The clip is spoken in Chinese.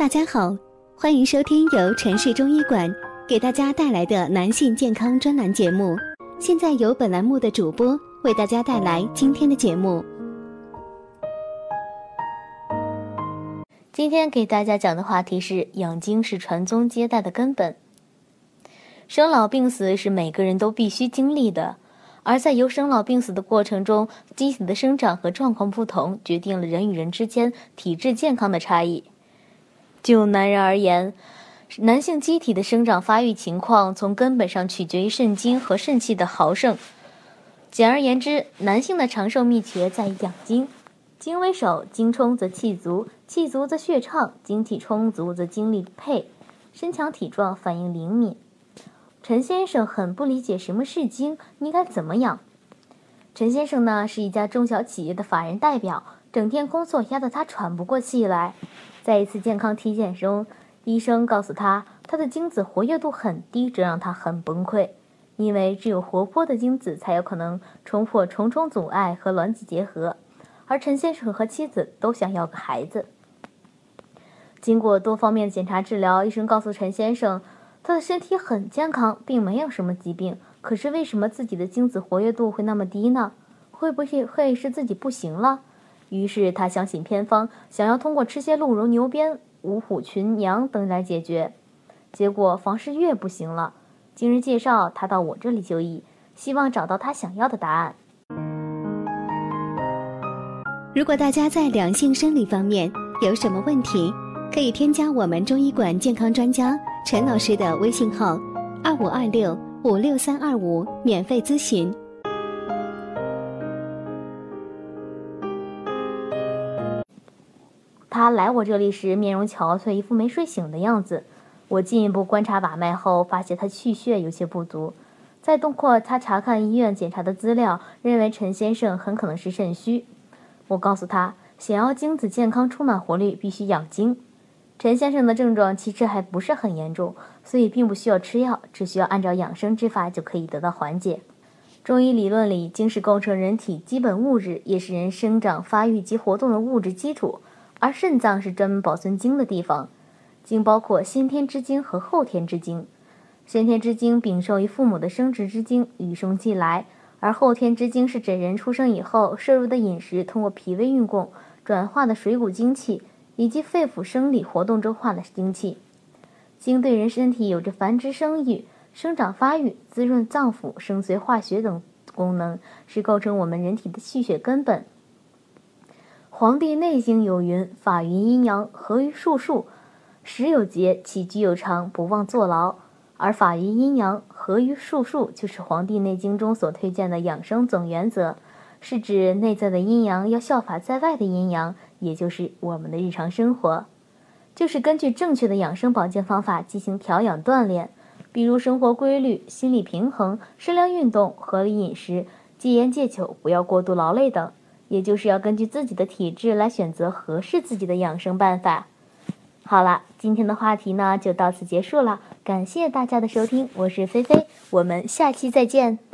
大家好，欢迎收听由城市中医馆给大家带来的男性健康专栏节目。现在由本栏目的主播为大家带来今天的节目。今天给大家讲的话题是养精是传宗接代的根本。生老病死是每个人都必须经历的，而在由生老病死的过程中，机体的生长和状况不同，决定了人与人之间体质健康的差异。就男人而言，男性机体的生长发育情况从根本上取决于肾精和肾气的豪盛。简而言之，男性的长寿秘诀在于养精。精为首，精充则气足，气足则血畅，精气充足则精力配，身强体壮，反应灵敏。陈先生很不理解什么是精，应该怎么养。陈先生呢，是一家中小企业的法人代表，整天工作压得他喘不过气来。在一次健康体检中，医生告诉他，他的精子活跃度很低，这让他很崩溃。因为只有活泼的精子才有可能冲破重重阻碍和卵子结合，而陈先生和妻子都想要个孩子。经过多方面检查治疗，医生告诉陈先生，他的身体很健康，并没有什么疾病。可是为什么自己的精子活跃度会那么低呢？会不会会是自己不行了？于是他相信偏方，想要通过吃些鹿茸、牛鞭、五虎群羊等来解决。结果房事越不行了。经人介绍，他到我这里就医，希望找到他想要的答案。如果大家在两性生理方面有什么问题，可以添加我们中医馆健康专家陈老师的微信号：二五二六五六三二五，免费咨询。他来我这里时，面容憔悴，一副没睡醒的样子。我进一步观察把脉后，发现他气血有些不足。再通过他查看医院检查的资料，认为陈先生很可能是肾虚。我告诉他，想要精子健康、充满活力，必须养精。陈先生的症状其实还不是很严重，所以并不需要吃药，只需要按照养生之法就可以得到缓解。中医理论里，精是构成人体基本物质，也是人生长发育及活动的物质基础。而肾脏是专门保存精的地方，精包括先天之精和后天之精。先天之精禀受于父母的生殖之精，与生俱来；而后天之精是指人出生以后摄入的饮食，通过脾胃运供转化的水谷精气，以及肺腑生理活动中化的精气。精对人身体有着繁殖生育、生长发育、滋润脏腑、生髓化学等功能，是构成我们人体的气血根本。《黄帝内经》有云：“法于阴阳，合于术数，时有节，起居有常，不忘坐牢。”而法于阴阳，合于术数，就是《黄帝内经》中所推荐的养生总原则，是指内在的阴阳要效法在外的阴阳，也就是我们的日常生活，就是根据正确的养生保健方法进行调养锻炼，比如生活规律、心理平衡、适量运动、合理饮食、戒烟戒酒、不要过度劳累等。也就是要根据自己的体质来选择合适自己的养生办法。好了，今天的话题呢就到此结束了，感谢大家的收听，我是菲菲，我们下期再见。